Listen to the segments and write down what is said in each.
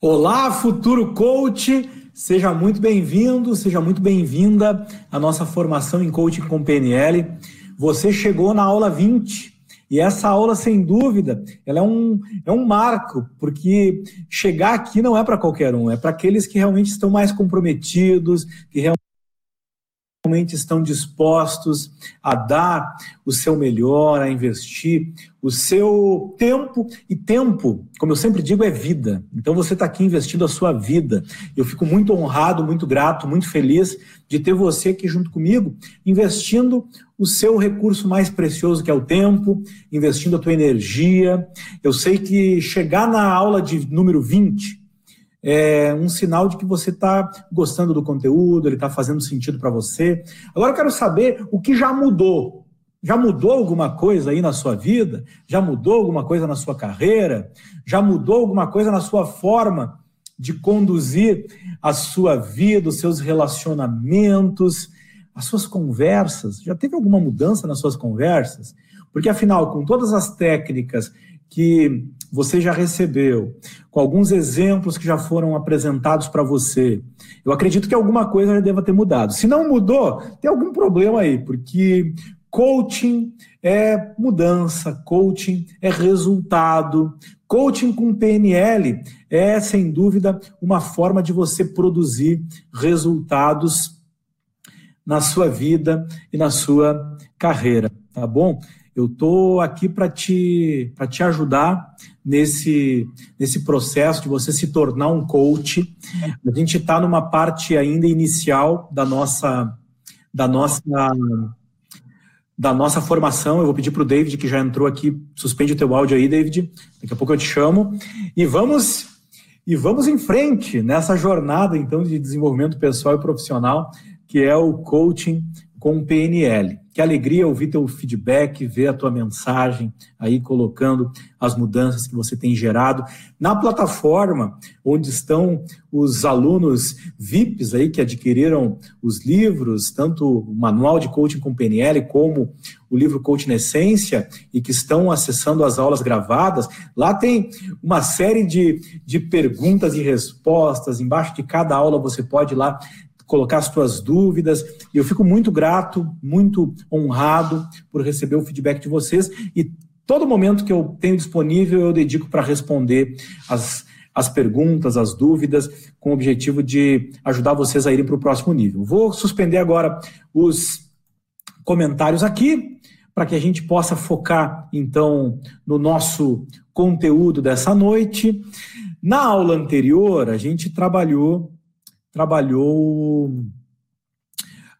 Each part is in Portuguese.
Olá, futuro coach! Seja muito bem-vindo, seja muito bem-vinda à nossa formação em coaching com PNL. Você chegou na aula 20 e essa aula, sem dúvida, ela é um, é um marco, porque chegar aqui não é para qualquer um, é para aqueles que realmente estão mais comprometidos, que realmente realmente estão dispostos a dar o seu melhor, a investir o seu tempo. E tempo, como eu sempre digo, é vida. Então você está aqui investindo a sua vida. Eu fico muito honrado, muito grato, muito feliz de ter você aqui junto comigo, investindo o seu recurso mais precioso, que é o tempo, investindo a tua energia. Eu sei que chegar na aula de número 20 é um sinal de que você está gostando do conteúdo, ele está fazendo sentido para você. Agora eu quero saber o que já mudou. Já mudou alguma coisa aí na sua vida? Já mudou alguma coisa na sua carreira? Já mudou alguma coisa na sua forma de conduzir a sua vida, os seus relacionamentos, as suas conversas? Já teve alguma mudança nas suas conversas? Porque afinal, com todas as técnicas que você já recebeu, com alguns exemplos que já foram apresentados para você, eu acredito que alguma coisa já deva ter mudado. Se não mudou, tem algum problema aí, porque coaching é mudança, coaching é resultado. Coaching com PNL é, sem dúvida, uma forma de você produzir resultados na sua vida e na sua carreira, tá bom? Eu estou aqui para te, te ajudar nesse, nesse processo de você se tornar um coach. A gente está numa parte ainda inicial da nossa, da nossa, da nossa formação. Eu vou pedir para o David, que já entrou aqui, suspende o teu áudio aí, David. Daqui a pouco eu te chamo. E vamos, e vamos em frente nessa jornada, então, de desenvolvimento pessoal e profissional, que é o coaching com PNL. Que alegria ouvir teu feedback, ver a tua mensagem aí colocando as mudanças que você tem gerado na plataforma onde estão os alunos VIPs aí que adquiriram os livros, tanto o manual de coaching com PNL como o livro Coaching Essência e que estão acessando as aulas gravadas. Lá tem uma série de, de perguntas e respostas. Embaixo de cada aula você pode ir lá colocar as suas dúvidas. Eu fico muito grato, muito honrado por receber o feedback de vocês. E todo momento que eu tenho disponível, eu dedico para responder as, as perguntas, as dúvidas, com o objetivo de ajudar vocês a irem para o próximo nível. Vou suspender agora os comentários aqui, para que a gente possa focar, então, no nosso conteúdo dessa noite. Na aula anterior, a gente trabalhou trabalhou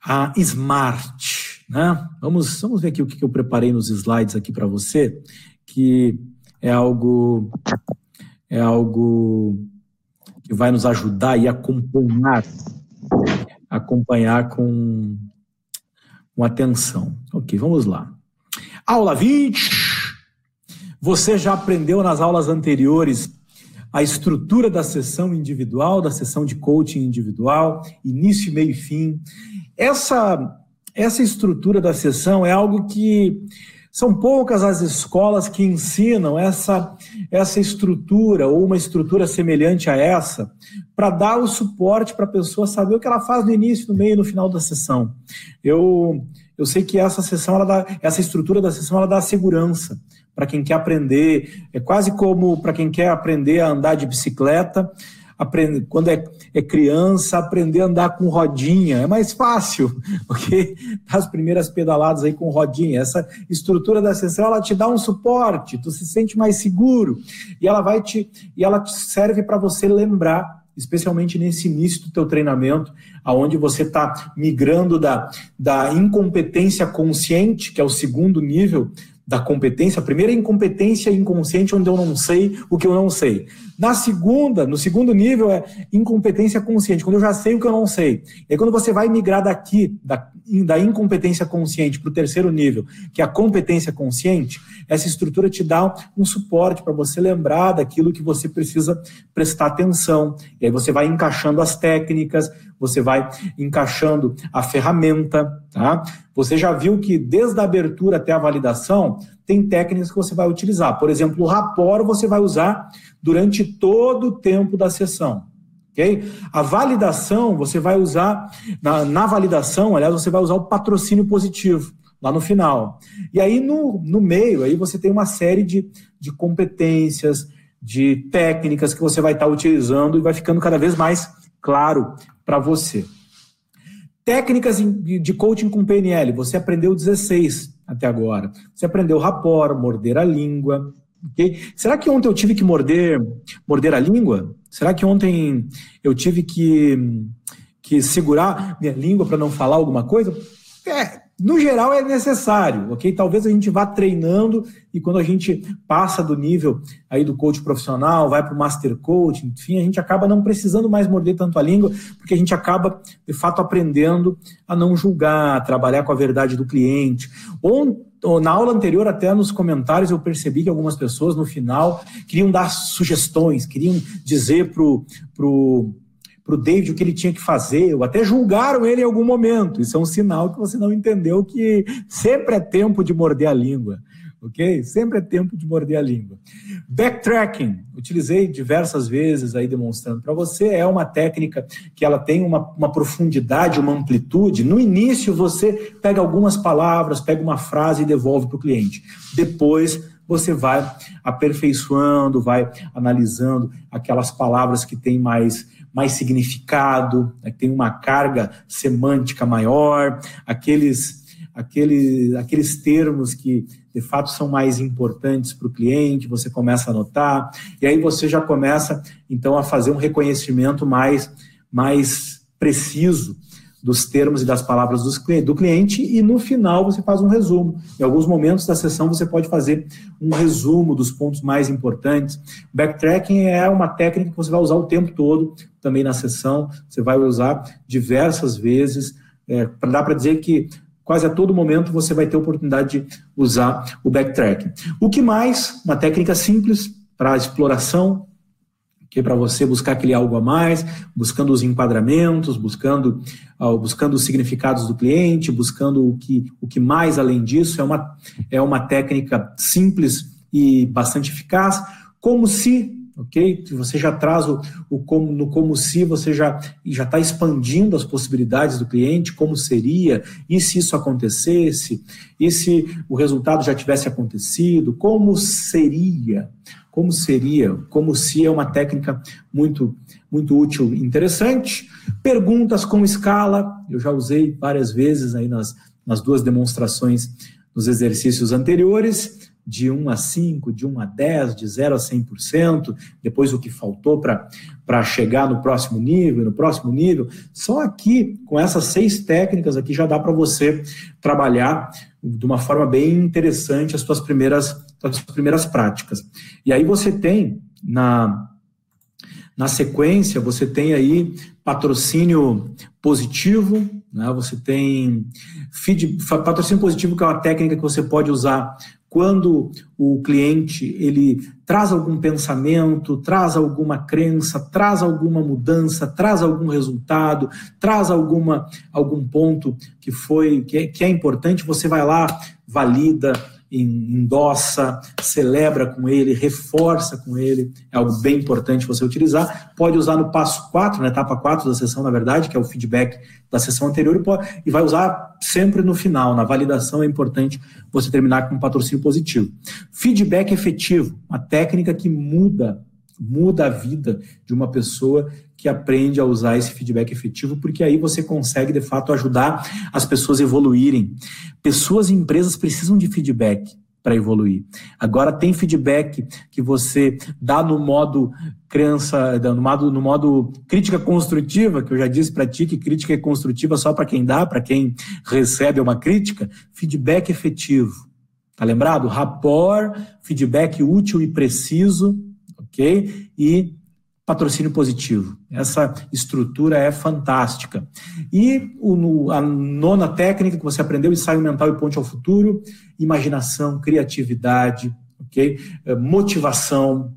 a Smart. Né? Vamos, vamos ver aqui o que eu preparei nos slides aqui para você, que é algo é algo que vai nos ajudar e acompanhar acompanhar com, com atenção. Ok, vamos lá. Aula 20. Você já aprendeu nas aulas anteriores a estrutura da sessão individual, da sessão de coaching individual, início, meio e fim. Essa, essa estrutura da sessão é algo que são poucas as escolas que ensinam essa, essa estrutura ou uma estrutura semelhante a essa para dar o suporte para a pessoa saber o que ela faz no início, no meio e no final da sessão. Eu, eu sei que essa sessão, ela dá, essa estrutura da sessão, ela dá segurança para quem quer aprender. É quase como para quem quer aprender a andar de bicicleta, aprender, quando é, é, criança, aprender a andar com rodinha. É mais fácil, porque as primeiras pedaladas aí com rodinha. Essa estrutura da sessão, ela te dá um suporte, tu se sente mais seguro. E ela vai te. E ela serve para você lembrar especialmente nesse início do teu treinamento, aonde você está migrando da, da incompetência consciente, que é o segundo nível, da competência. A primeira é incompetência inconsciente, onde eu não sei o que eu não sei. Na segunda, no segundo nível, é incompetência consciente, quando eu já sei o que eu não sei. E aí, quando você vai migrar daqui, da, da incompetência consciente para o terceiro nível, que é a competência consciente, essa estrutura te dá um suporte para você lembrar daquilo que você precisa prestar atenção. E aí você vai encaixando as técnicas, você vai encaixando a ferramenta, tá? Você já viu que desde a abertura até a validação, tem técnicas que você vai utilizar. Por exemplo, o rapor você vai usar durante todo o tempo da sessão. Okay? A validação, você vai usar, na, na validação, aliás, você vai usar o patrocínio positivo lá no final. E aí, no, no meio, aí você tem uma série de, de competências, de técnicas que você vai estar utilizando e vai ficando cada vez mais claro para você. Técnicas de coaching com PNL, você aprendeu 16 até agora. Você aprendeu rapor, morder a língua. Okay? Será que ontem eu tive que morder, morder a língua? Será que ontem eu tive que, que segurar minha língua para não falar alguma coisa? É, no geral é necessário, ok? Talvez a gente vá treinando e quando a gente passa do nível aí do coach profissional, vai para o master coach, enfim, a gente acaba não precisando mais morder tanto a língua, porque a gente acaba de fato aprendendo a não julgar, a trabalhar com a verdade do cliente. Ou, na aula anterior, até nos comentários, eu percebi que algumas pessoas no final queriam dar sugestões, queriam dizer para o para o David o que ele tinha que fazer, ou até julgaram ele em algum momento. Isso é um sinal que você não entendeu que sempre é tempo de morder a língua, ok? Sempre é tempo de morder a língua. Backtracking, utilizei diversas vezes aí demonstrando para você, é uma técnica que ela tem uma, uma profundidade, uma amplitude. No início você pega algumas palavras, pega uma frase e devolve para o cliente. Depois você vai aperfeiçoando, vai analisando aquelas palavras que têm mais mais significado, né, tem uma carga semântica maior, aqueles, aqueles, aqueles termos que de fato são mais importantes para o cliente, você começa a anotar, e aí você já começa então a fazer um reconhecimento mais, mais preciso dos termos e das palavras do cliente e no final você faz um resumo. Em alguns momentos da sessão você pode fazer um resumo dos pontos mais importantes. Backtracking é uma técnica que você vai usar o tempo todo também na sessão, você vai usar diversas vezes. É, dá para dizer que quase a todo momento você vai ter oportunidade de usar o backtracking. O que mais? Uma técnica simples para exploração que é para você buscar aquele algo a mais, buscando os enquadramentos, buscando, uh, buscando os significados do cliente, buscando o que, o que mais além disso. É uma, é uma técnica simples e bastante eficaz, como se, ok? Você já traz o, o como, no como se, você já já está expandindo as possibilidades do cliente, como seria, e se isso acontecesse, e se o resultado já tivesse acontecido, como seria, como seria, como se é uma técnica muito, muito útil e interessante. Perguntas com escala, eu já usei várias vezes aí nas, nas duas demonstrações nos exercícios anteriores, de 1 a 5, de 1 a 10, de 0 a 100%, depois o que faltou para chegar no próximo nível, no próximo nível. Só aqui, com essas seis técnicas aqui, já dá para você trabalhar de uma forma bem interessante as suas primeiras, as primeiras práticas. E aí você tem na, na sequência, você tem aí patrocínio positivo, né? você tem feed, patrocínio positivo, que é uma técnica que você pode usar quando o cliente ele traz algum pensamento, traz alguma crença, traz alguma mudança, traz algum resultado, traz alguma algum ponto que foi que é, que é importante, você vai lá, valida, endossa, celebra com ele, reforça com ele, é algo bem importante você utilizar. Pode usar no passo 4, na etapa 4 da sessão, na verdade, que é o feedback da sessão anterior, e, pode, e vai usar sempre no final. Na validação é importante você terminar com um patrocínio positivo. Feedback efetivo, uma técnica que muda muda a vida de uma pessoa que aprende a usar esse feedback efetivo, porque aí você consegue, de fato, ajudar as pessoas a evoluírem. Pessoas e empresas precisam de feedback para evoluir. Agora tem feedback que você dá no modo crença, no modo, no modo crítica construtiva, que eu já disse para ti que crítica é construtiva só para quem dá, para quem recebe uma crítica. Feedback efetivo. Tá lembrado? Rapport, feedback útil e preciso, ok? E patrocínio positivo. Essa estrutura é fantástica. E o, a nona técnica que você aprendeu, ensaio mental e ponte ao futuro, imaginação, criatividade, ok? É, motivação,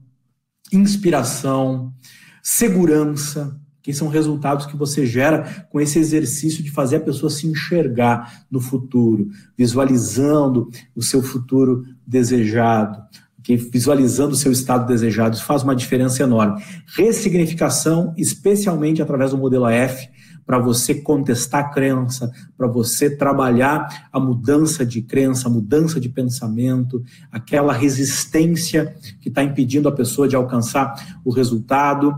inspiração, segurança, que são resultados que você gera com esse exercício de fazer a pessoa se enxergar no futuro, visualizando o seu futuro desejado, que visualizando o seu estado desejado, isso faz uma diferença enorme. Ressignificação, especialmente através do modelo AF, para você contestar a crença, para você trabalhar a mudança de crença, a mudança de pensamento, aquela resistência que está impedindo a pessoa de alcançar o resultado.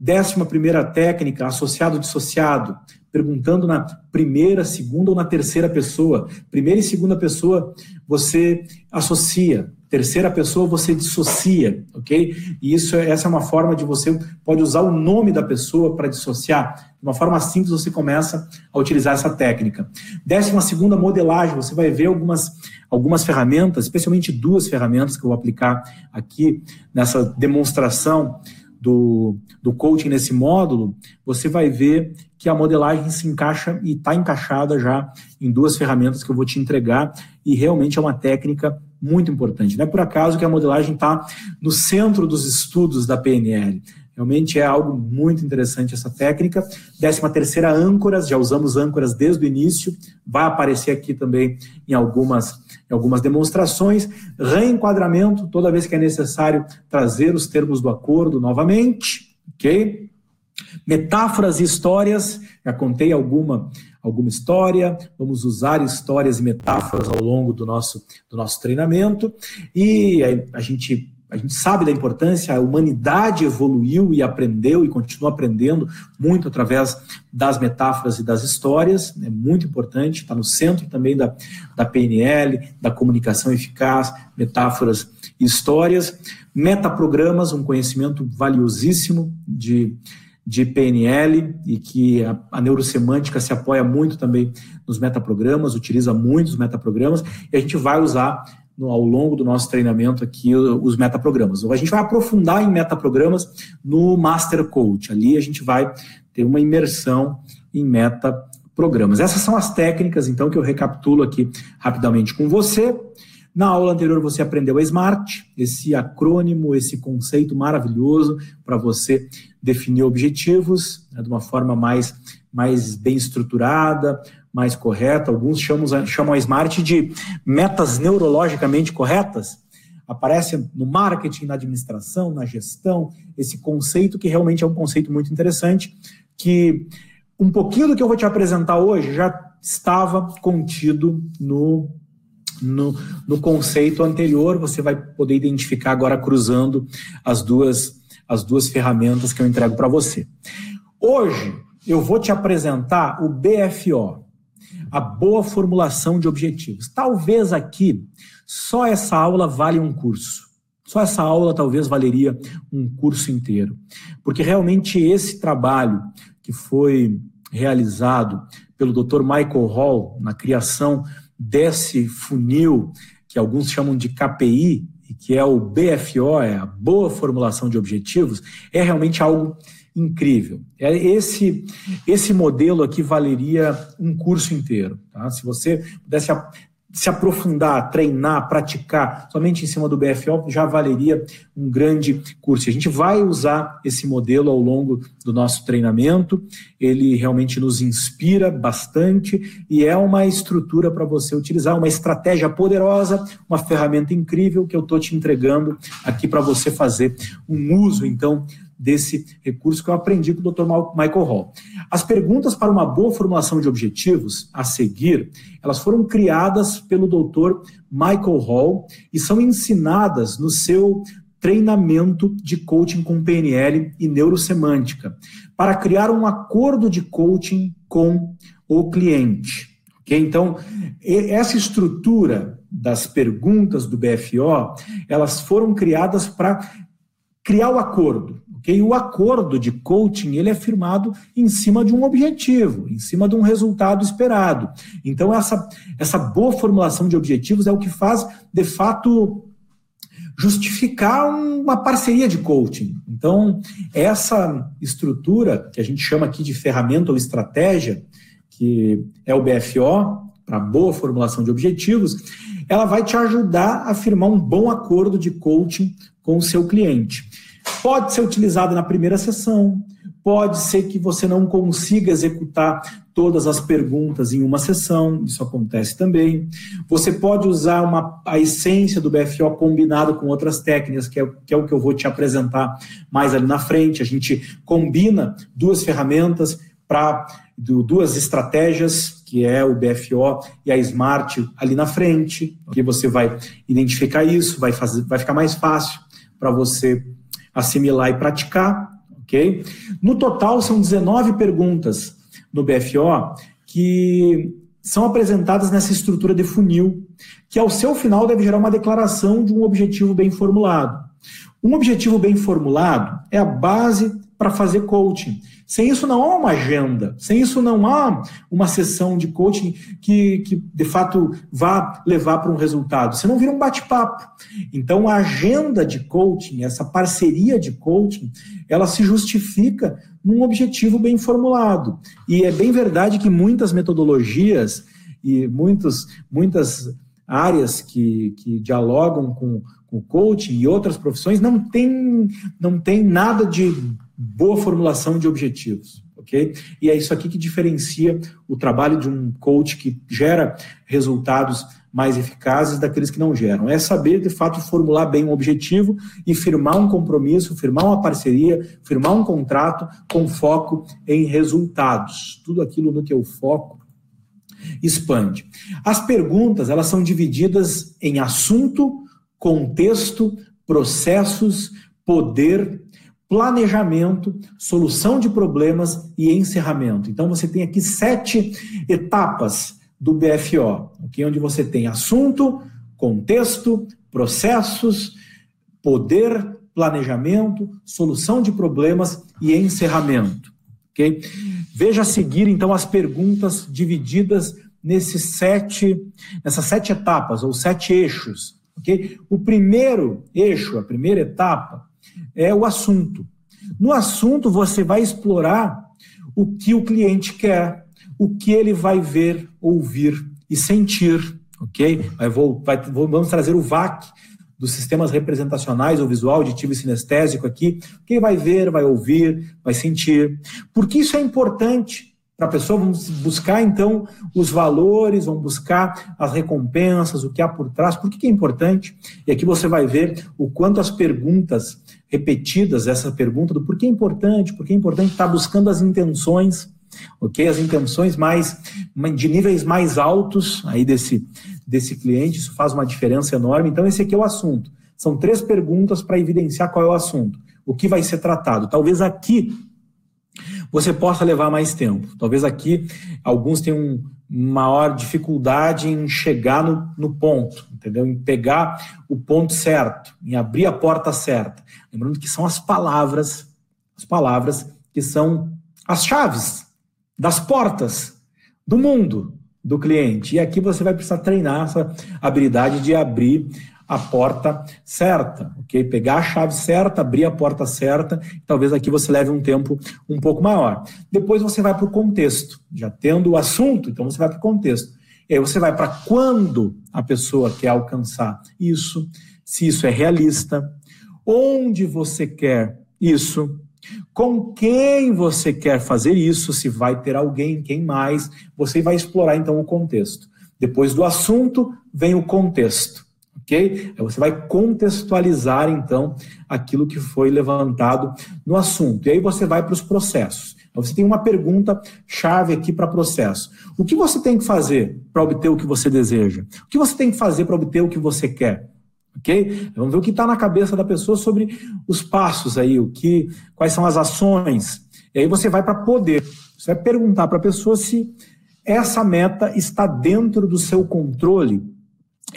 Décima primeira técnica, associado dissociado, perguntando na primeira, segunda ou na terceira pessoa. Primeira e segunda pessoa você associa, terceira pessoa você dissocia, ok? E isso, essa é uma forma de você pode usar o nome da pessoa para dissociar. De uma forma simples você começa a utilizar essa técnica. Décima segunda modelagem, você vai ver algumas algumas ferramentas, especialmente duas ferramentas que eu vou aplicar aqui nessa demonstração do, do coaching nesse módulo, você vai ver que a modelagem se encaixa e está encaixada já em duas ferramentas que eu vou te entregar e realmente é uma técnica muito importante. Não é por acaso que a modelagem está no centro dos estudos da PNL. Realmente é algo muito interessante essa técnica. Décima terceira, âncoras, já usamos âncoras desde o início, vai aparecer aqui também em algumas, em algumas demonstrações. Reenquadramento, toda vez que é necessário trazer os termos do acordo novamente, ok? Metáforas e histórias, já contei alguma, alguma história, vamos usar histórias e metáforas ao longo do nosso, do nosso treinamento, e a gente a gente sabe da importância, a humanidade evoluiu e aprendeu e continua aprendendo muito através das metáforas e das histórias, é muito importante, está no centro também da, da PNL, da comunicação eficaz, metáforas e histórias. Metaprogramas, um conhecimento valiosíssimo de, de PNL e que a, a neurosemântica se apoia muito também nos metaprogramas, utiliza muito os metaprogramas, e a gente vai usar no, ao longo do nosso treinamento aqui os metaprogramas. A gente vai aprofundar em metaprogramas no Master Coach. Ali a gente vai ter uma imersão em metaprogramas. Essas são as técnicas, então, que eu recapitulo aqui rapidamente com você. Na aula anterior você aprendeu a SMART, esse acrônimo, esse conceito maravilhoso para você definir objetivos né, de uma forma mais, mais bem estruturada, mais correta. Alguns chamam, chamam a Smart de metas neurologicamente corretas. Aparece no marketing, na administração, na gestão, esse conceito que realmente é um conceito muito interessante, que um pouquinho do que eu vou te apresentar hoje já estava contido no, no, no conceito anterior. Você vai poder identificar agora cruzando as duas, as duas ferramentas que eu entrego para você. Hoje eu vou te apresentar o BFO, a boa formulação de objetivos. Talvez aqui só essa aula vale um curso. Só essa aula talvez valeria um curso inteiro. Porque realmente esse trabalho que foi realizado pelo Dr. Michael Hall na criação desse funil que alguns chamam de KPI, e que é o BFO, é a boa formulação de objetivos, é realmente algo incrível. É, esse, esse modelo aqui valeria um curso inteiro. Tá? Se você pudesse se aprofundar, treinar, praticar somente em cima do BFO, já valeria um grande curso. A gente vai usar esse modelo ao longo do nosso treinamento, ele realmente nos inspira bastante e é uma estrutura para você utilizar, uma estratégia poderosa, uma ferramenta incrível que eu estou te entregando aqui para você fazer um uso, então, desse recurso que eu aprendi com o Dr. Michael Hall. As perguntas para uma boa formulação de objetivos a seguir, elas foram criadas pelo Dr. Michael Hall e são ensinadas no seu treinamento de coaching com PNL e neurosemântica, para criar um acordo de coaching com o cliente. Okay? Então, essa estrutura das perguntas do BFO, elas foram criadas para criar o acordo. Okay? O acordo de coaching ele é firmado em cima de um objetivo, em cima de um resultado esperado. Então, essa, essa boa formulação de objetivos é o que faz, de fato, justificar uma parceria de coaching. Então, essa estrutura, que a gente chama aqui de ferramenta ou estratégia, que é o BFO, para boa formulação de objetivos, ela vai te ajudar a firmar um bom acordo de coaching com o seu cliente. Pode ser utilizado na primeira sessão, Pode ser que você não consiga executar todas as perguntas em uma sessão, isso acontece também. Você pode usar uma, a essência do BFO combinado com outras técnicas, que é, que é o que eu vou te apresentar mais ali na frente. A gente combina duas ferramentas para duas estratégias, que é o BFO e a Smart ali na frente, que você vai identificar isso, vai, fazer, vai ficar mais fácil para você assimilar e praticar ok? No total, são 19 perguntas no BFO que são apresentadas nessa estrutura de funil, que ao seu final deve gerar uma declaração de um objetivo bem formulado. Um objetivo bem formulado é a base para fazer coaching. Sem isso não há uma agenda, sem isso não há uma sessão de coaching que, que de fato vá levar para um resultado. Você não vira um bate-papo. Então a agenda de coaching, essa parceria de coaching, ela se justifica num objetivo bem formulado. E é bem verdade que muitas metodologias e muitos, muitas áreas que, que dialogam com, com o coaching e outras profissões não tem, não tem nada de boa formulação de objetivos, ok? E é isso aqui que diferencia o trabalho de um coach que gera resultados mais eficazes daqueles que não geram. É saber, de fato, formular bem um objetivo e firmar um compromisso, firmar uma parceria, firmar um contrato com foco em resultados. Tudo aquilo no que eu foco expande. As perguntas, elas são divididas em assunto, contexto, processos, poder planejamento, solução de problemas e encerramento. Então você tem aqui sete etapas do BFO, okay? onde você tem assunto, contexto, processos, poder, planejamento, solução de problemas e encerramento. Okay? Veja a seguir, então, as perguntas divididas nesses sete, nessas sete etapas, ou sete eixos. Okay? O primeiro eixo, a primeira etapa, é o assunto. No assunto, você vai explorar o que o cliente quer, o que ele vai ver, ouvir e sentir, ok? Vou, vai, vamos trazer o VAC dos sistemas representacionais, ou visual, auditivo e sinestésico aqui, que ele vai ver, vai ouvir, vai sentir. Por que isso é importante? Para a pessoa, vamos buscar então os valores, vamos buscar as recompensas, o que há por trás, por que, é importante? E aqui você vai ver o quanto as perguntas repetidas, essa pergunta do por que é importante, por que é importante estar buscando as intenções, ok? As intenções mais, de níveis mais altos aí desse, desse cliente, isso faz uma diferença enorme. Então, esse aqui é o assunto. São três perguntas para evidenciar qual é o assunto, o que vai ser tratado. Talvez aqui você possa levar mais tempo. Talvez aqui alguns tenham maior dificuldade em chegar no, no ponto, entendeu? Em pegar o ponto certo, em abrir a porta certa. Lembrando que são as palavras, as palavras que são as chaves das portas do mundo do cliente. E aqui você vai precisar treinar essa habilidade de abrir a porta certa, ok? Pegar a chave certa, abrir a porta certa, talvez aqui você leve um tempo um pouco maior. Depois você vai para o contexto, já tendo o assunto, então você vai para o contexto. E aí você vai para quando a pessoa quer alcançar isso, se isso é realista, onde você quer isso, com quem você quer fazer isso, se vai ter alguém, quem mais, você vai explorar então o contexto. Depois do assunto, vem o contexto ok? Você vai contextualizar, então, aquilo que foi levantado no assunto. E aí você vai para os processos. Então, você tem uma pergunta chave aqui para processo. O que você tem que fazer para obter o que você deseja? O que você tem que fazer para obter o que você quer? Ok? Vamos ver o que está na cabeça da pessoa sobre os passos aí, o que, quais são as ações. E aí você vai para poder. Você vai perguntar para a pessoa se essa meta está dentro do seu controle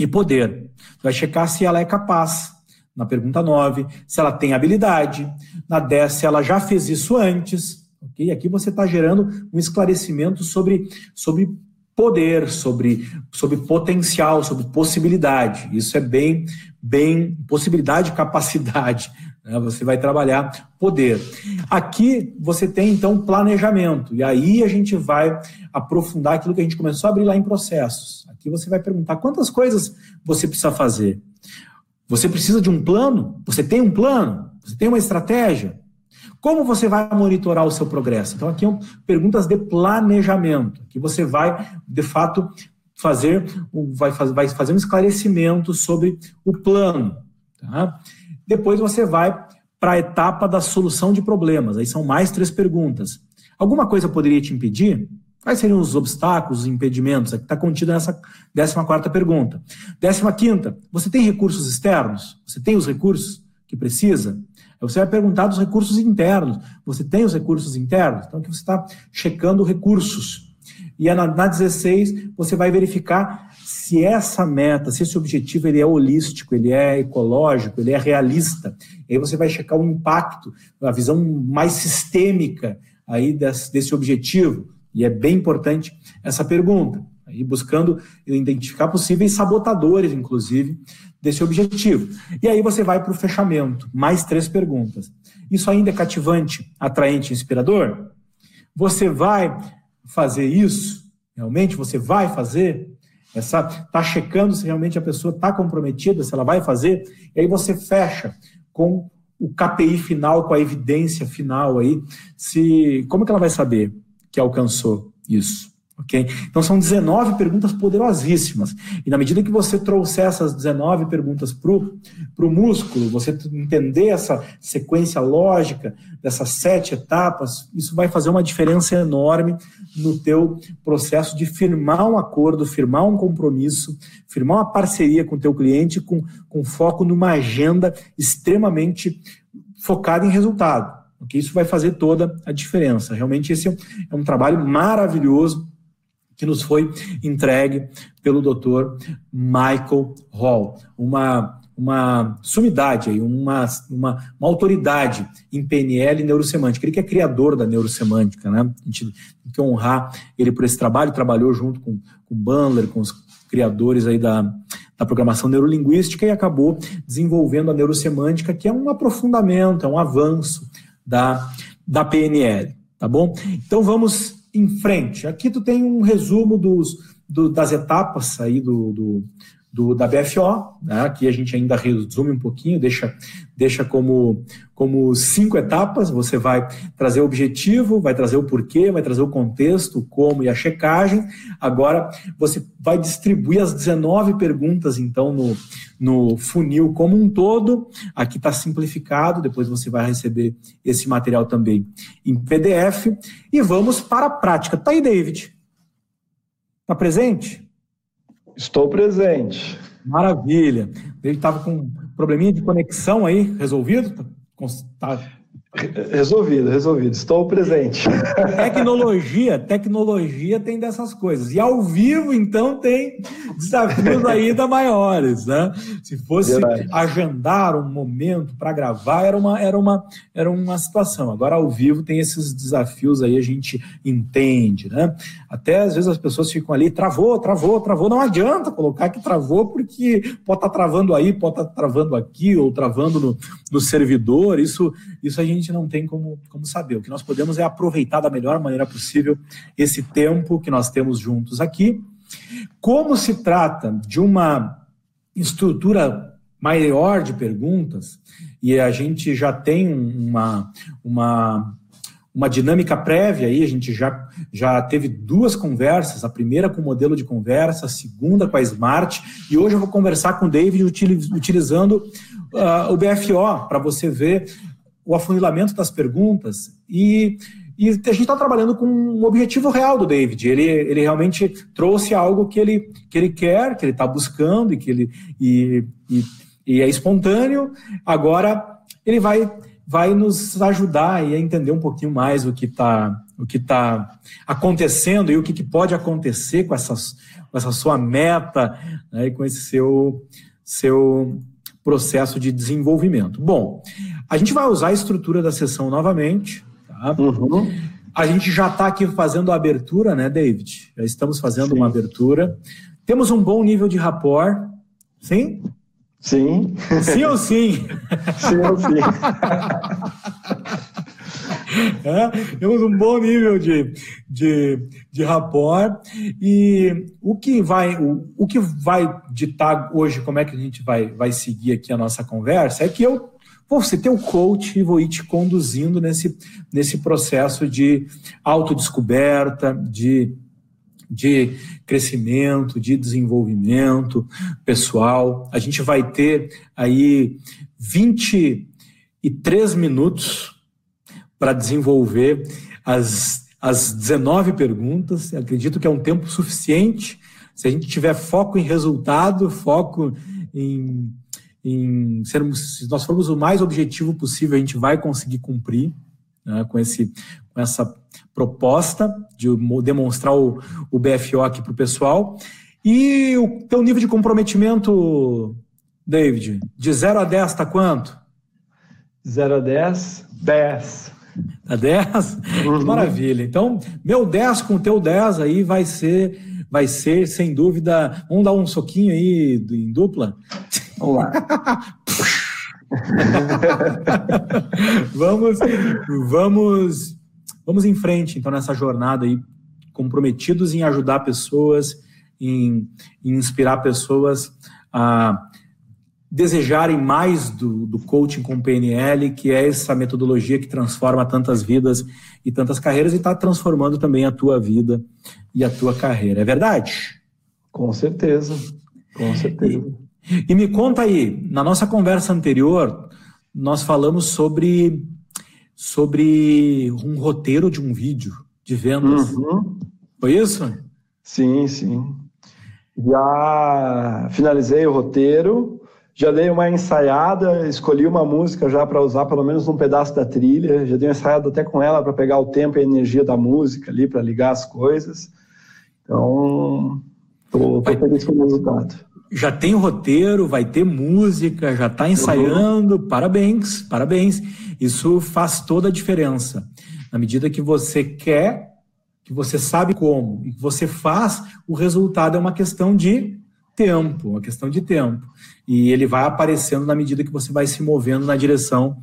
e poder. Vai checar se ela é capaz. Na pergunta 9, se ela tem habilidade. Na 10, se ela já fez isso antes. Ok? Aqui você está gerando um esclarecimento sobre, sobre poder, sobre, sobre potencial, sobre possibilidade. Isso é bem, bem possibilidade capacidade. Né? Você vai trabalhar poder. Aqui você tem então planejamento, e aí a gente vai aprofundar aquilo que a gente começou a abrir lá em processos. Aqui você vai perguntar quantas coisas você precisa fazer. Você precisa de um plano? Você tem um plano? Você tem uma estratégia? Como você vai monitorar o seu progresso? Então, aqui são perguntas de planejamento, que você vai, de fato, fazer, vai vai fazer um esclarecimento sobre o plano. Tá? Depois você vai para a etapa da solução de problemas. Aí são mais três perguntas. Alguma coisa poderia te impedir? Quais seriam os obstáculos, os impedimentos? Aqui está contido nessa 14 pergunta. 15, você tem recursos externos? Você tem os recursos que precisa? Você vai perguntar dos recursos internos. Você tem os recursos internos? Então, aqui você está checando recursos. E na, na 16, você vai verificar se essa meta, se esse objetivo ele é holístico, ele é ecológico, ele é realista. E aí você vai checar o impacto, a visão mais sistêmica aí desse, desse objetivo. E é bem importante essa pergunta. Aí buscando identificar possíveis sabotadores, inclusive, desse objetivo. E aí você vai para o fechamento. Mais três perguntas. Isso ainda é cativante, atraente, inspirador? Você vai fazer isso? Realmente você vai fazer? Essa tá checando se realmente a pessoa está comprometida, se ela vai fazer. E aí você fecha com o KPI final, com a evidência final aí, se como que ela vai saber que alcançou isso? Então são 19 perguntas poderosíssimas. E na medida que você trouxer essas 19 perguntas para o músculo, você entender essa sequência lógica dessas sete etapas, isso vai fazer uma diferença enorme no teu processo de firmar um acordo, firmar um compromisso, firmar uma parceria com o teu cliente com, com foco numa agenda extremamente focada em resultado. Okay? Isso vai fazer toda a diferença. Realmente esse é um trabalho maravilhoso que nos foi entregue pelo Dr. Michael Hall, uma, uma sumidade, uma, uma, uma autoridade em PNL e neurosemântica. Ele que é criador da neurosemântica, né? A gente tem que honrar ele por esse trabalho, trabalhou junto com, com Bandler, com os criadores aí da, da programação neurolinguística e acabou desenvolvendo a neurosemântica, que é um aprofundamento, é um avanço da, da PNL, tá bom? Então vamos em frente. Aqui tu tem um resumo dos, do, das etapas aí do, do, do, da BFO, né? aqui a gente ainda resume um pouquinho, deixa, deixa como, como cinco etapas, você vai trazer o objetivo, vai trazer o porquê, vai trazer o contexto, o como e a checagem, agora você vai distribuir as 19 perguntas, então, no, no funil como um todo, aqui está simplificado, depois você vai receber esse material também em PDF, e vamos para a prática. Tá aí, David? Tá presente? Estou presente. Maravilha. Ele estava com um probleminha de conexão aí, resolvido? Tá, Resolvido, resolvido. Estou presente. Tecnologia, tecnologia tem dessas coisas. E ao vivo, então, tem desafios ainda maiores, né? Se fosse Verdade. agendar um momento para gravar, era uma, era, uma, era uma situação. Agora, ao vivo, tem esses desafios aí, a gente entende, né? Até às vezes as pessoas ficam ali, travou, travou, travou. Não adianta colocar que travou, porque pode estar tá travando aí, pode estar tá travando aqui, ou travando no, no servidor. Isso, isso a gente gente não tem como, como saber. O que nós podemos é aproveitar da melhor maneira possível esse tempo que nós temos juntos aqui. Como se trata de uma estrutura maior de perguntas, e a gente já tem uma, uma, uma dinâmica prévia aí, a gente já, já teve duas conversas, a primeira com o modelo de conversa, a segunda com a Smart, e hoje eu vou conversar com o David utilizando uh, o BFO, para você ver o afunilamento das perguntas e, e a gente está trabalhando com um objetivo real do David. Ele, ele realmente trouxe algo que ele, que ele quer, que ele está buscando e que ele e, e, e, é espontâneo. Agora ele vai, vai nos ajudar a entender um pouquinho mais o que está o que está acontecendo e o que, que, pode acontecer com, essas, com essa sua meta né, e com esse seu, seu processo de desenvolvimento. Bom, a gente vai usar a estrutura da sessão novamente. Tá? Uhum. A gente já está aqui fazendo a abertura, né, David? Já estamos fazendo sim. uma abertura. Temos um bom nível de rapport, sim? Sim. Sim ou sim? Sim ou sim. É, temos um bom nível de, de, de rapport e o que vai o, o que vai ditar hoje como é que a gente vai, vai seguir aqui a nossa conversa é que eu vou ser teu coach e vou ir te conduzindo nesse, nesse processo de autodescoberta, de, de crescimento, de desenvolvimento pessoal. A gente vai ter aí 23 minutos para desenvolver as, as 19 perguntas. Acredito que é um tempo suficiente. Se a gente tiver foco em resultado, foco em em sermos, se nós formos o mais objetivo possível, a gente vai conseguir cumprir né, com, esse, com essa proposta de demonstrar o, o BFO aqui para o pessoal. E o teu nível de comprometimento, David, de 0 a 10 está quanto? 0 a 10, 10. A 10? Uhum. Maravilha. Então, meu 10 com o teu 10 aí vai ser, vai ser, sem dúvida. Vamos dar um soquinho aí em dupla? Vamos lá. vamos, vamos, vamos em frente, então, nessa jornada aí, comprometidos em ajudar pessoas, em, em inspirar pessoas a desejarem mais do, do coaching com PNL, que é essa metodologia que transforma tantas vidas e tantas carreiras e está transformando também a tua vida e a tua carreira. É verdade? Com certeza, com certeza. E, e me conta aí, na nossa conversa anterior, nós falamos sobre, sobre um roteiro de um vídeo de vendas. Uhum. Foi isso? Sim, sim. Já finalizei o roteiro, já dei uma ensaiada, escolhi uma música já para usar pelo menos um pedaço da trilha, já dei uma ensaiada até com ela para pegar o tempo e a energia da música ali, para ligar as coisas. Então, estou feliz com o resultado já tem roteiro, vai ter música, já está ensaiando. Uhum. Parabéns, parabéns. Isso faz toda a diferença. Na medida que você quer, que você sabe como e que você faz, o resultado é uma questão de tempo, uma questão de tempo. E ele vai aparecendo na medida que você vai se movendo na direção,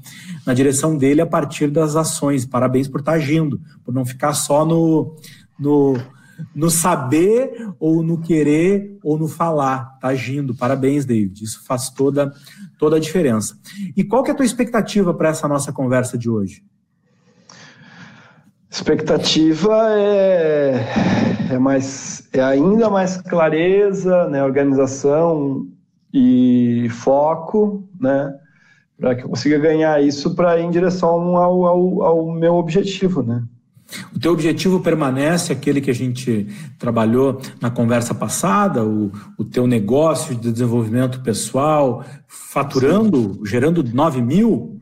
na direção dele a partir das ações. Parabéns por estar tá agindo, por não ficar só no, no no saber ou no querer ou no falar, tá agindo. Parabéns, David. Isso faz toda toda a diferença. E qual que é a tua expectativa para essa nossa conversa de hoje? Expectativa é, é mais é ainda mais clareza, né, organização e foco, né, para que eu consiga ganhar isso para ir em direção ao, ao, ao meu objetivo, né. O teu objetivo permanece aquele que a gente trabalhou na conversa passada, o, o teu negócio de desenvolvimento pessoal, faturando, Sim. gerando 9 mil?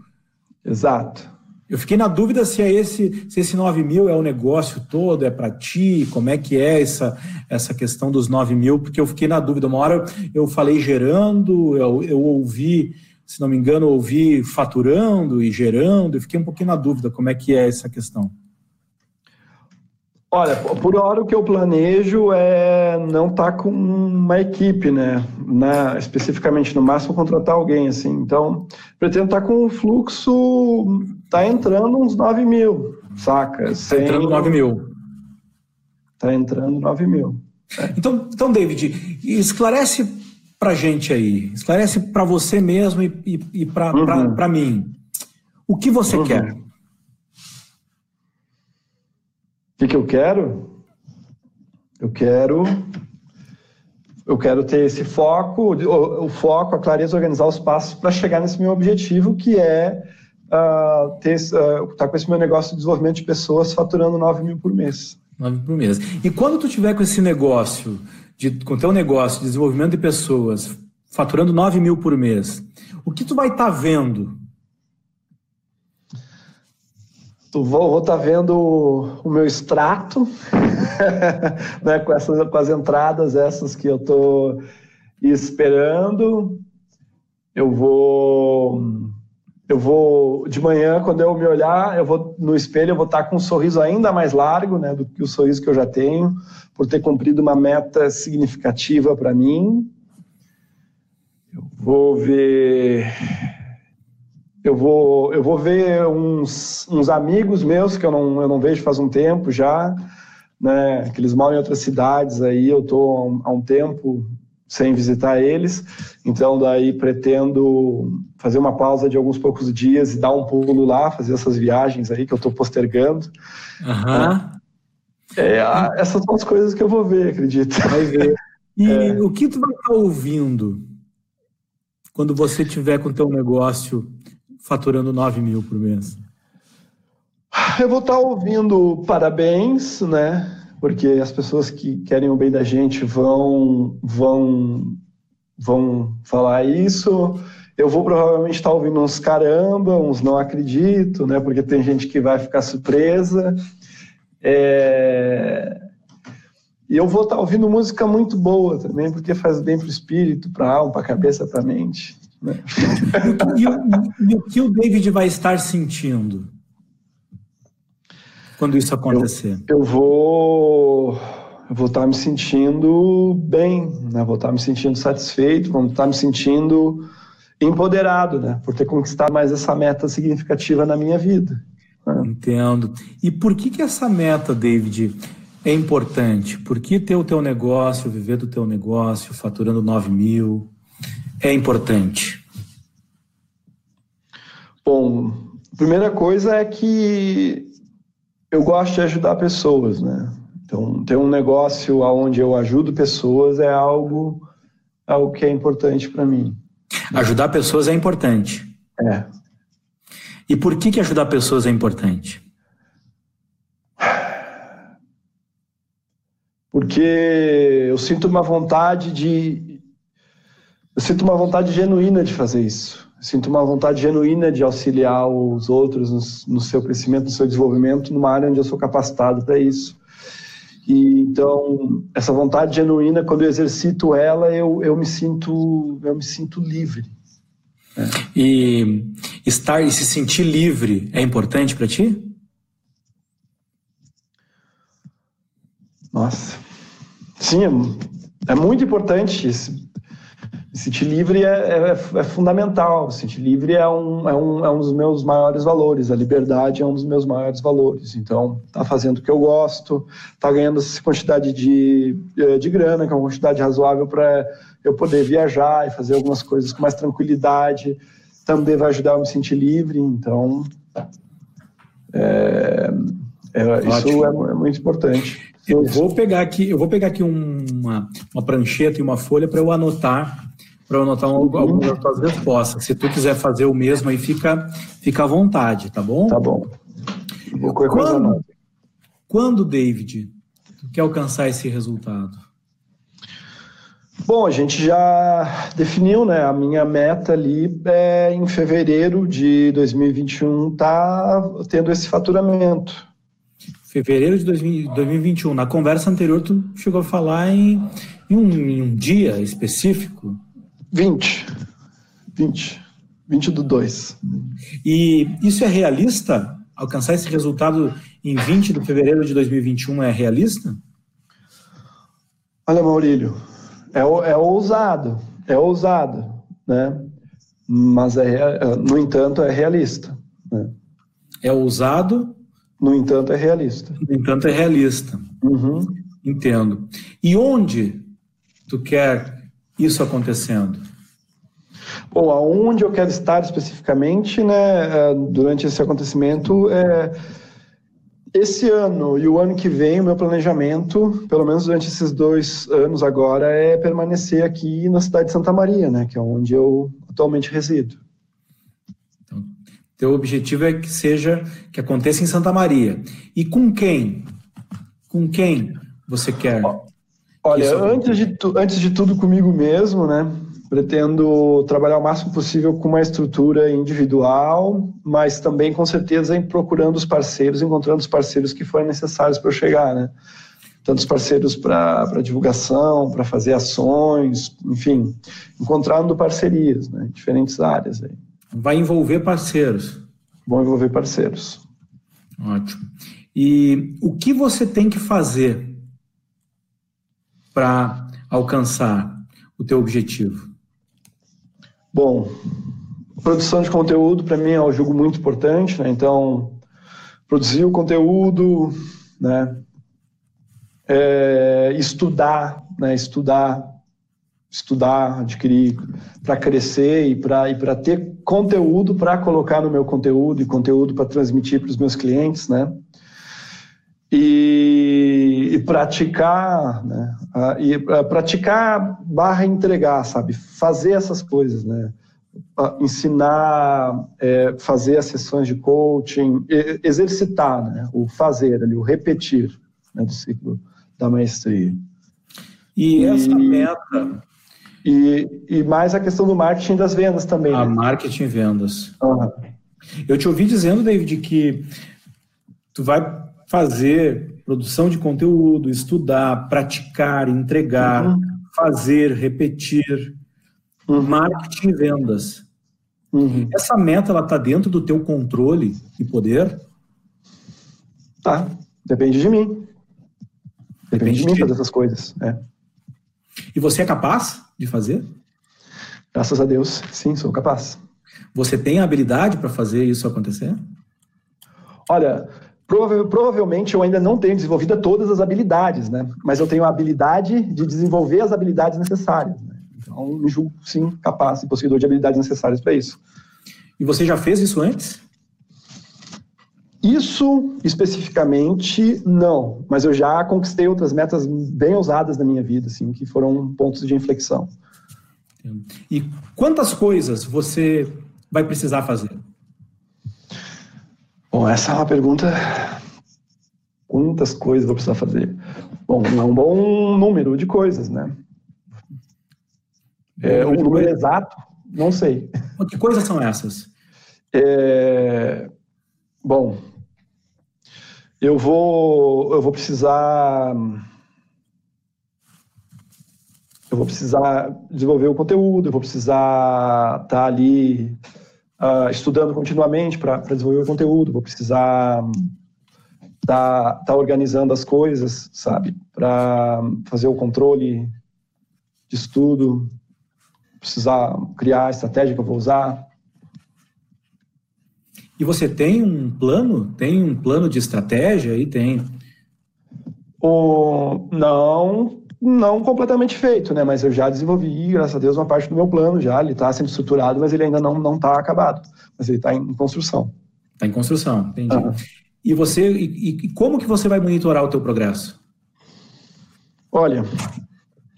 Exato. Eu fiquei na dúvida se é esse, se esse 9 mil é o negócio todo, é para ti, como é que é essa, essa questão dos 9 mil, porque eu fiquei na dúvida. Uma hora eu falei gerando, eu, eu ouvi, se não me engano, ouvi faturando e gerando, eu fiquei um pouquinho na dúvida como é que é essa questão. Olha, por hora o que eu planejo é não estar tá com uma equipe, né? Na, especificamente, no máximo contratar alguém, assim. Então, pretendo estar tá com um fluxo, tá entrando uns 9 mil, saca? Tá Sem... entrando 9 mil. Tá entrando 9 mil. É. Então, então, David, esclarece pra gente aí, esclarece para você mesmo e, e, e para uhum. mim. O que você uhum. quer? Que, que eu quero? Eu quero eu quero ter esse foco, o, o foco, a clareza, organizar os passos para chegar nesse meu objetivo, que é uh, ter, uh, tá com esse meu negócio de desenvolvimento de pessoas faturando 9 mil por mês. 9 por mês. E quando tu tiver com esse negócio, de, com teu negócio de desenvolvimento de pessoas, faturando 9 mil por mês, o que tu vai estar tá vendo vou estar tá vendo o meu extrato, né, com, essas, com as entradas essas que eu estou esperando. Eu vou, eu vou de manhã quando eu me olhar, eu vou no espelho, eu vou estar tá com um sorriso ainda mais largo, né, do que o sorriso que eu já tenho, por ter cumprido uma meta significativa para mim. Eu vou ver eu vou, eu vou ver uns, uns amigos meus que eu não, eu não vejo faz um tempo já, né, que eles moram em outras cidades aí, eu estou há um tempo sem visitar eles. Então, daí pretendo fazer uma pausa de alguns poucos dias e dar um pulo lá, fazer essas viagens aí que eu estou postergando. Uhum. É, essas são as coisas que eu vou ver, acredito. Vai ver. E é. o que tu vai estar ouvindo quando você tiver com o teu negócio faturando 9 mil por mês? Eu vou estar ouvindo parabéns, né? Porque as pessoas que querem o bem da gente vão vão vão falar isso. Eu vou provavelmente estar ouvindo uns caramba, uns não acredito, né? Porque tem gente que vai ficar surpresa. É... E eu vou estar ouvindo música muito boa também, porque faz bem para o espírito, para a alma, para a cabeça, para a mente. Né? E, o, e o que o David vai estar sentindo quando isso acontecer? Eu, eu vou eu vou estar me sentindo bem, né? vou estar me sentindo satisfeito, vou estar me sentindo empoderado, né? por ter conquistado mais essa meta significativa na minha vida. Né? Entendo. E por que, que essa meta, David, é importante? Por que ter o teu negócio, viver do teu negócio, faturando 9 mil, é importante? Bom, a primeira coisa é que eu gosto de ajudar pessoas, né? Então, ter um negócio onde eu ajudo pessoas é algo, algo que é importante para mim. Ajudar pessoas é importante. É. E por que, que ajudar pessoas é importante? Porque eu sinto uma vontade de. Eu sinto uma vontade genuína de fazer isso. Eu sinto uma vontade genuína de auxiliar os outros no, no seu crescimento, no seu desenvolvimento, numa área onde eu sou capacitado para isso. E então essa vontade genuína, quando eu exercito ela, eu, eu me sinto eu me sinto livre. É. E estar e se sentir livre é importante para ti? Nossa, sim, é, é muito importante. Se sentir livre é, é, é, fundamental. Se sentir livre é um, é, um, é um dos meus maiores valores. A liberdade é um dos meus maiores valores. Então, tá fazendo o que eu gosto, tá ganhando essa quantidade de, eh, de grana, que é uma quantidade razoável para eu poder viajar e fazer algumas coisas com mais tranquilidade. Também vai ajudar a me sentir livre. Então, é, é, isso é, muito importante. Eu vou pegar aqui, eu vou pegar aqui uma, uma prancheta e uma folha para eu anotar para eu anotar algumas das tuas respostas. Se tu quiser fazer o mesmo aí, fica, fica à vontade, tá bom? Tá bom. Quando, quando, David, tu quer alcançar esse resultado? Bom, a gente já definiu, né? A minha meta ali é em fevereiro de 2021 tá tendo esse faturamento. Fevereiro de 2021. Na conversa anterior, tu chegou a falar em, em, um, em um dia específico? 20. 20. 20 do 2. E isso é realista? Alcançar esse resultado em 20 de fevereiro de 2021 é realista? Olha, Maurílio, é, é ousado, é ousado, né? Mas, é, é, no entanto, é realista. Né? É ousado? No entanto, é realista. No entanto, é realista. Uhum. Entendo. E onde tu quer isso acontecendo? Bom, aonde eu quero estar especificamente, né, é, durante esse acontecimento, é esse ano e o ano que vem, o meu planejamento, pelo menos durante esses dois anos agora, é permanecer aqui na cidade de Santa Maria, né, que é onde eu atualmente resido. Então, teu objetivo é que seja, que aconteça em Santa Maria. E com quem? Com quem você quer? Olha, antes de, antes de tudo comigo mesmo, né? Pretendo trabalhar o máximo possível com uma estrutura individual, mas também com certeza em procurando os parceiros, encontrando os parceiros que forem necessários para eu chegar, né? Tanto os parceiros para divulgação, para fazer ações, enfim, encontrando parcerias, né? Diferentes áreas aí. Vai envolver parceiros. Vão envolver parceiros. Ótimo. E o que você tem que fazer para alcançar o teu objetivo? Bom, produção de conteúdo para mim é um jogo muito importante, né? Então, produzir o conteúdo, né? É, estudar, né? Estudar estudar, adquirir, para crescer e para e ter conteúdo para colocar no meu conteúdo e conteúdo para transmitir para os meus clientes, né? E, e praticar, né? E praticar barra entregar, sabe? Fazer essas coisas, né? ensinar, é, fazer as sessões de coaching, exercitar, né? O fazer ali, o repetir né? do ciclo da maestria. E essa meta e, e mais a questão do marketing das vendas também. A né? marketing e vendas. Uhum. Eu te ouvi dizendo, David, que tu vai fazer produção de conteúdo, estudar, praticar, entregar, uhum. fazer, repetir, uhum. marketing e vendas. Uhum. Essa meta ela está dentro do teu controle e poder? Tá, depende de mim. Depende, depende de mim fazer essas coisas. É. E você é capaz de fazer? Graças a Deus, sim, sou capaz. Você tem a habilidade para fazer isso acontecer? Olha, provavelmente eu ainda não tenho desenvolvido todas as habilidades, né? Mas eu tenho a habilidade de desenvolver as habilidades necessárias. Né? Então, me julgo, sim, capaz e possuidor de habilidades necessárias para isso. E você já fez isso antes? Isso especificamente não, mas eu já conquistei outras metas bem ousadas na minha vida, assim, que foram pontos de inflexão. E quantas coisas você vai precisar fazer? Bom, essa é uma pergunta. Quantas coisas vou precisar fazer? Bom, é um bom número de coisas, né? É, o número exato, não sei. Que coisas são essas? É, bom, eu vou, eu vou precisar. Eu vou precisar desenvolver o conteúdo, eu vou precisar estar tá ali uh, estudando continuamente para desenvolver conteúdo, vou precisar estar tá, tá organizando as coisas, sabe? Para fazer o controle de estudo, precisar criar a estratégia que eu vou usar. E você tem um plano? Tem um plano de estratégia? Aí tem. O... Não, não completamente feito, né? Mas eu já desenvolvi, graças a Deus, uma parte do meu plano já. Ele está sendo estruturado, mas ele ainda não está acabado. Mas ele está em construção. Está em construção, entendi. Uhum. E você, e, e, como que você vai monitorar o teu progresso? Olha,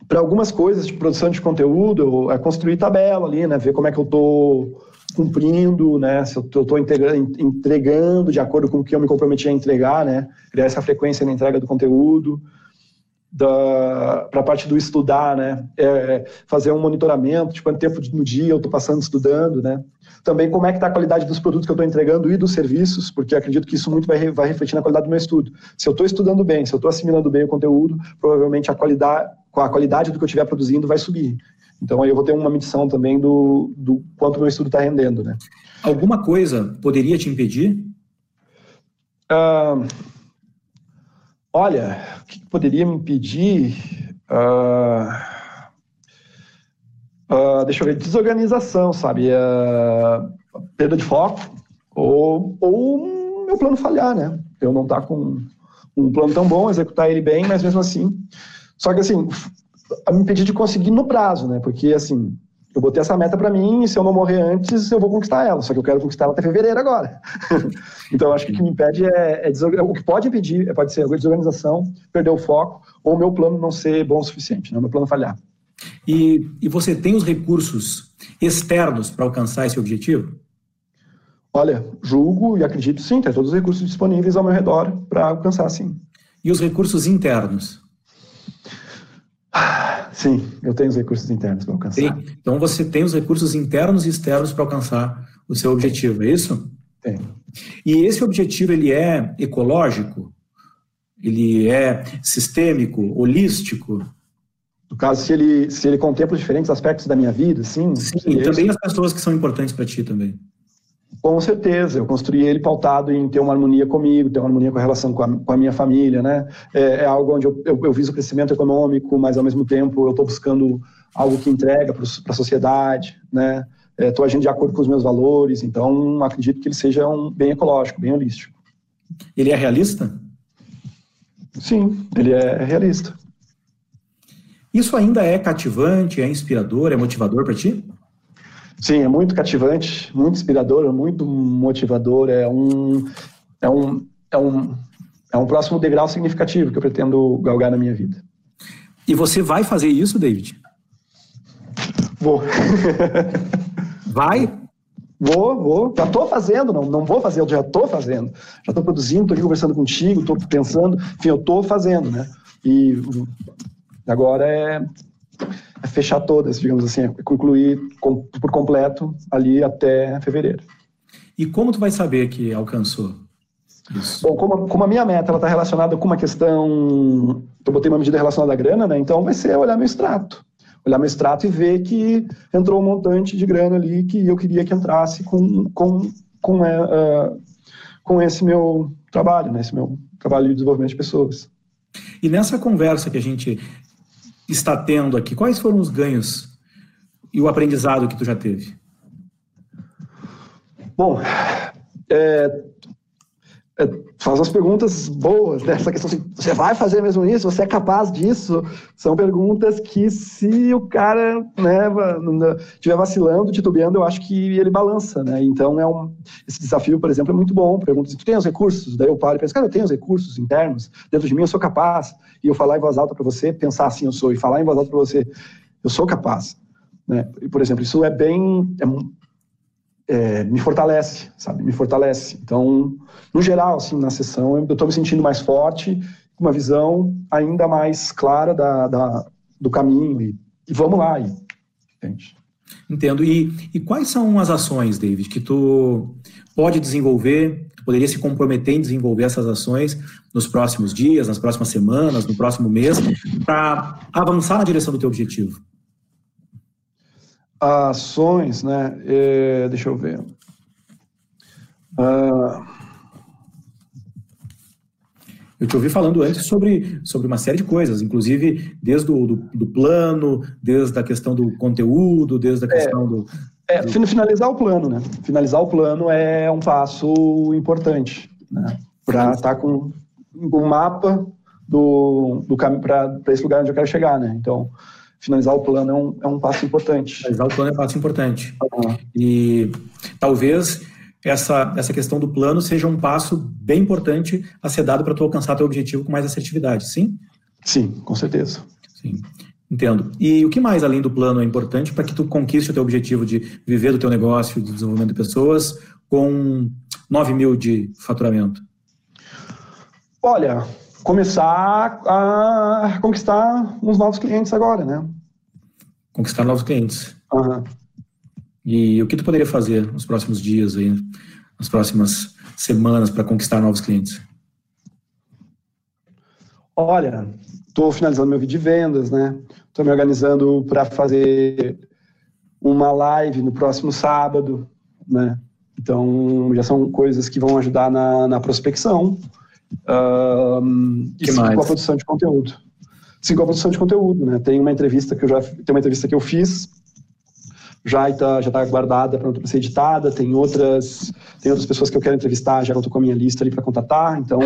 para algumas coisas de produção de conteúdo, é construir tabela ali, né? Ver como é que eu estou cumprindo, né? Se eu estou entregando de acordo com o que eu me comprometi a entregar, né? Criar essa frequência na entrega do conteúdo. Para a parte do estudar, né? É, fazer um monitoramento de quanto tempo no dia eu estou passando estudando, né? Também como é que está a qualidade dos produtos que eu estou entregando e dos serviços, porque acredito que isso muito vai, vai refletir na qualidade do meu estudo. Se eu estou estudando bem, se eu estou assimilando bem o conteúdo, provavelmente a qualidade, a qualidade do que eu estiver produzindo vai subir. Então aí eu vou ter uma medição também do, do quanto meu estudo está rendendo, né? Alguma coisa poderia te impedir? Uh, olha, o que poderia me impedir? Uh, uh, deixa eu ver, desorganização, sabe? perda de foco ou, ou meu plano falhar, né? Eu não estar tá com um plano tão bom, executar ele bem, mas mesmo assim. Só que assim, me impedir de conseguir no prazo, né? Porque, assim, eu botei essa meta para mim e se eu não morrer antes, eu vou conquistar ela. Só que eu quero conquistar ela até fevereiro agora. então, acho que o que me impede é, é o que pode impedir pode ser a desorganização, perder o foco ou o meu plano não ser bom o suficiente, né? o meu plano falhar. E, e você tem os recursos externos para alcançar esse objetivo? Olha, julgo e acredito sim, tem todos os recursos disponíveis ao meu redor para alcançar sim. E os recursos internos? Sim, eu tenho os recursos internos para alcançar. Sim. Então você tem os recursos internos e externos para alcançar o seu objetivo, é isso? Tem. E esse objetivo ele é ecológico? Ele é sistêmico, holístico? No caso, se ele, se ele contempla diferentes aspectos da minha vida, sim. Sim, e também as pessoas que são importantes para ti também. Com certeza, eu construí ele pautado em ter uma harmonia comigo, ter uma harmonia com a relação com a, com a minha família, né? É, é algo onde eu, eu, eu, viso o crescimento econômico, mas ao mesmo tempo eu estou buscando algo que entrega para a sociedade, né? Estou é, agindo de acordo com os meus valores, então acredito que ele seja um bem ecológico, bem holístico. Ele é realista? Sim, ele é realista. Isso ainda é cativante, é inspirador, é motivador para ti? Sim, é muito cativante, muito inspirador, muito motivador. É um, é um, é um, é um próximo degrau significativo que eu pretendo galgar na minha vida. E você vai fazer isso, David? Vou. Vai? Vou, vou. Já estou fazendo, não, não vou fazer, eu já estou fazendo. Já estou produzindo, estou aqui conversando contigo, estou pensando, enfim, eu estou fazendo, né? E agora é, é, fechar todas, digamos assim, concluir com, por completo ali até fevereiro. E como tu vai saber que alcançou? Isso. Bom, como, como, a minha meta está relacionada com uma questão, eu botei uma medida relacionada à grana, né? Então vai ser olhar meu extrato olhar meu extrato e ver que entrou um montante de grana ali que eu queria que entrasse com, com, com, uh, com esse meu trabalho, né, esse meu trabalho de desenvolvimento de pessoas. E nessa conversa que a gente está tendo aqui, quais foram os ganhos e o aprendizado que tu já teve? Bom, é, faz umas perguntas boas, né? Essa questão assim, você vai fazer mesmo isso? Você é capaz disso? São perguntas que se o cara né, estiver vacilando, titubeando, eu acho que ele balança, né? Então, é um, esse desafio, por exemplo, é muito bom. Pergunta se tu tem os recursos? Daí eu paro e penso, cara, eu tenho os recursos internos, dentro de mim eu sou capaz. E eu falar em voz alta para você, pensar assim, eu sou, e falar em voz alta para você, eu sou capaz. Né? E, por exemplo, isso é bem... É, é, me fortalece, sabe? Me fortalece. Então, no geral, assim, na sessão, eu estou me sentindo mais forte, com uma visão ainda mais clara da, da do caminho. E, e, vamos lá, e, entende? Entendo. E, e quais são as ações, David, que tu pode desenvolver, tu poderia se comprometer em desenvolver essas ações nos próximos dias, nas próximas semanas, no próximo mês, para avançar na direção do teu objetivo? Ações, né? É, deixa eu ver. Uh... Eu te ouvi falando antes sobre, sobre uma série de coisas, inclusive desde o do, do plano, desde a questão do conteúdo, desde a é, questão é, do, é, do... Finalizar o plano, né? Finalizar o plano é um passo importante, né? Para estar tá com um mapa do, do caminho para esse lugar onde eu quero chegar, né? Então, finalizar o plano é um, é um passo importante. Finalizar o plano é um passo importante. Uhum. E talvez essa, essa questão do plano seja um passo bem importante a ser dado para tu alcançar teu objetivo com mais assertividade, sim? Sim, com certeza. Sim, entendo. E o que mais além do plano é importante para que tu conquiste o teu objetivo de viver do teu negócio, de desenvolvimento de pessoas, com 9 mil de faturamento? Olha, começar a conquistar uns novos clientes agora, né? Conquistar novos clientes. Uhum. E o que tu poderia fazer nos próximos dias aí, nas próximas semanas para conquistar novos clientes? Olha, estou finalizando meu vídeo de vendas, né? Estou me organizando para fazer uma live no próximo sábado, né? Então, já são coisas que vão ajudar na, na prospecção. Um, e sim, com a produção de conteúdo. Sim, com a produção de conteúdo, né? Tem uma entrevista que eu já tem uma entrevista que eu fiz já está já tá guardada para ser editada. Tem outras tem outras pessoas que eu quero entrevistar, já estou com a minha lista ali para contatar. Então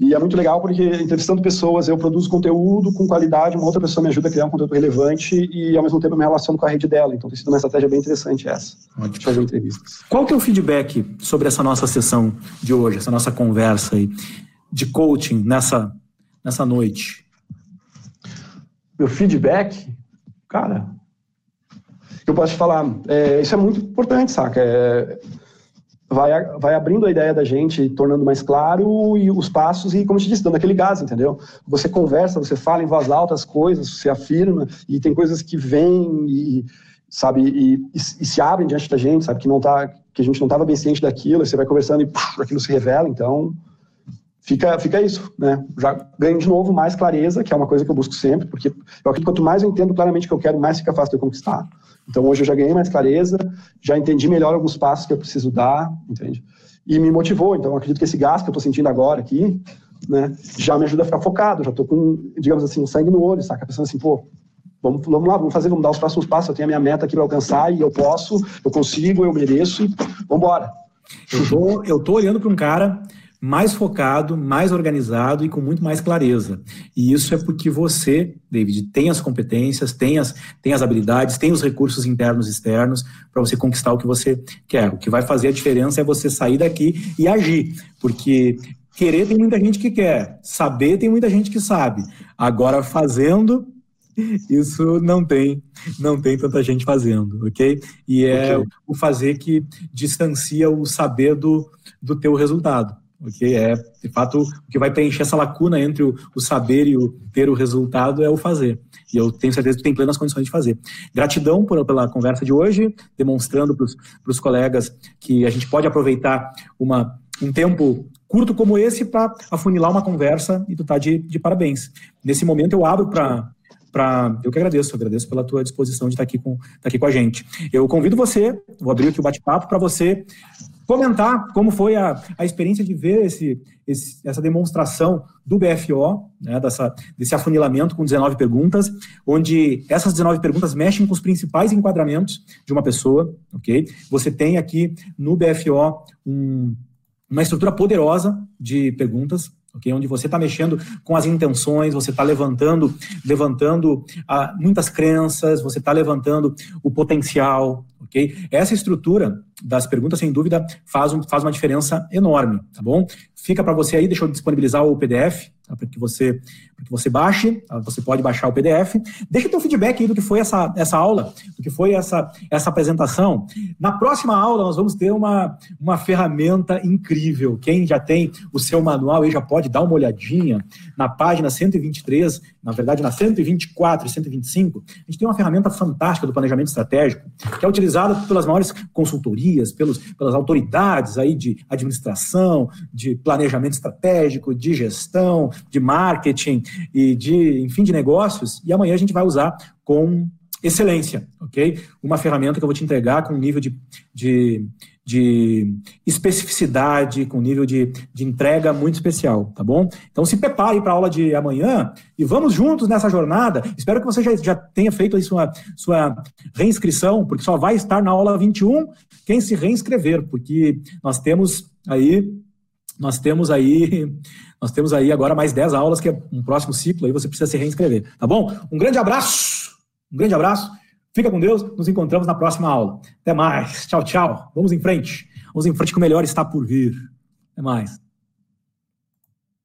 e é muito legal porque entrevistando pessoas eu produzo conteúdo com qualidade, uma outra pessoa me ajuda a criar um conteúdo relevante e ao mesmo tempo eu me relaciono com a rede dela. Então tem sido uma estratégia bem interessante essa, Ótimo. de fazer entrevistas. Qual que é o feedback sobre essa nossa sessão de hoje, essa nossa conversa aí de coaching nessa, nessa noite? Meu feedback? Cara, eu posso te falar, é, isso é muito importante, saca? É, vai, vai abrindo a ideia da gente, tornando mais claro e os passos e, como eu te disse, dando aquele gás, entendeu? Você conversa, você fala em voz alta as coisas, você afirma e tem coisas que vêm e, sabe, e, e, e se abrem diante da gente, sabe, que não tá, que a gente não estava bem ciente daquilo, você vai conversando e pá, aquilo se revela, então fica, fica isso, né? Já ganho de novo mais clareza, que é uma coisa que eu busco sempre, porque eu acredito quanto mais eu entendo claramente o que eu quero, mais fica fácil de eu conquistar. Então hoje eu já ganhei mais clareza, já entendi melhor alguns passos que eu preciso dar, entende? E me motivou, então acredito que esse gás que eu estou sentindo agora aqui, né, já me ajuda a ficar focado, já estou com, digamos assim, sangue no olho, saca? Pensando assim, pô, vamos, vamos lá, vamos fazer, vamos dar os próximos passos, eu tenho a minha meta aqui para alcançar e eu posso, eu consigo, eu mereço vamos embora. Eu tô, eu tô olhando para um cara mais focado, mais organizado e com muito mais clareza. E isso é porque você, David, tem as competências, tem as, tem as habilidades, tem os recursos internos e externos para você conquistar o que você quer. O que vai fazer a diferença é você sair daqui e agir, porque querer tem muita gente que quer, saber tem muita gente que sabe. Agora fazendo isso não tem, não tem tanta gente fazendo, ok? E é okay. o fazer que distancia o saber do, do teu resultado ok? É, de fato, o que vai preencher essa lacuna entre o, o, saber e o ter o resultado é o fazer. E eu tenho certeza que tem plenas condições de fazer. Gratidão por, pela conversa de hoje, demonstrando para os colegas que a gente pode aproveitar uma, um tempo curto como esse para afunilar uma conversa e tu tá de, de parabéns. Nesse momento eu abro para para eu que agradeço, agradeço pela tua disposição de estar aqui com, estar aqui com a gente. Eu convido você, vou abrir aqui o bate-papo para você comentar como foi a, a experiência de ver esse, esse, essa demonstração do BFO, né, dessa, desse afunilamento com 19 perguntas, onde essas 19 perguntas mexem com os principais enquadramentos de uma pessoa, ok? Você tem aqui no BFO um, uma estrutura poderosa de perguntas, ok? Onde você está mexendo com as intenções, você está levantando, levantando ah, muitas crenças, você está levantando o potencial, ok? Essa estrutura das perguntas, sem dúvida, faz, um, faz uma diferença enorme, tá bom? Fica para você aí, deixa eu disponibilizar o PDF tá, para que você para que você baixe, tá? você pode baixar o PDF. Deixa teu feedback aí do que foi essa, essa aula, do que foi essa, essa apresentação. Na próxima aula nós vamos ter uma, uma ferramenta incrível. Quem já tem o seu manual aí já pode dar uma olhadinha na página 123, na verdade na 124 e 125. A gente tem uma ferramenta fantástica do planejamento estratégico, que é utilizada pelas maiores consultorias, pelos, pelas autoridades aí de administração, de planejamento estratégico, de gestão, de marketing, e de, enfim, de negócios, e amanhã a gente vai usar com excelência, ok? Uma ferramenta que eu vou te entregar com um nível de, de, de especificidade, com um nível de, de entrega muito especial, tá bom? Então se prepare para a aula de amanhã e vamos juntos nessa jornada. Espero que você já, já tenha feito aí sua, sua reinscrição, porque só vai estar na aula 21 quem se reinscrever, porque nós temos aí nós temos aí nós temos aí agora mais 10 aulas, que é um próximo ciclo, aí você precisa se reinscrever, tá bom? Um grande abraço, um grande abraço, fica com Deus, nos encontramos na próxima aula. Até mais, tchau, tchau, vamos em frente, vamos em frente que o melhor está por vir. Até mais.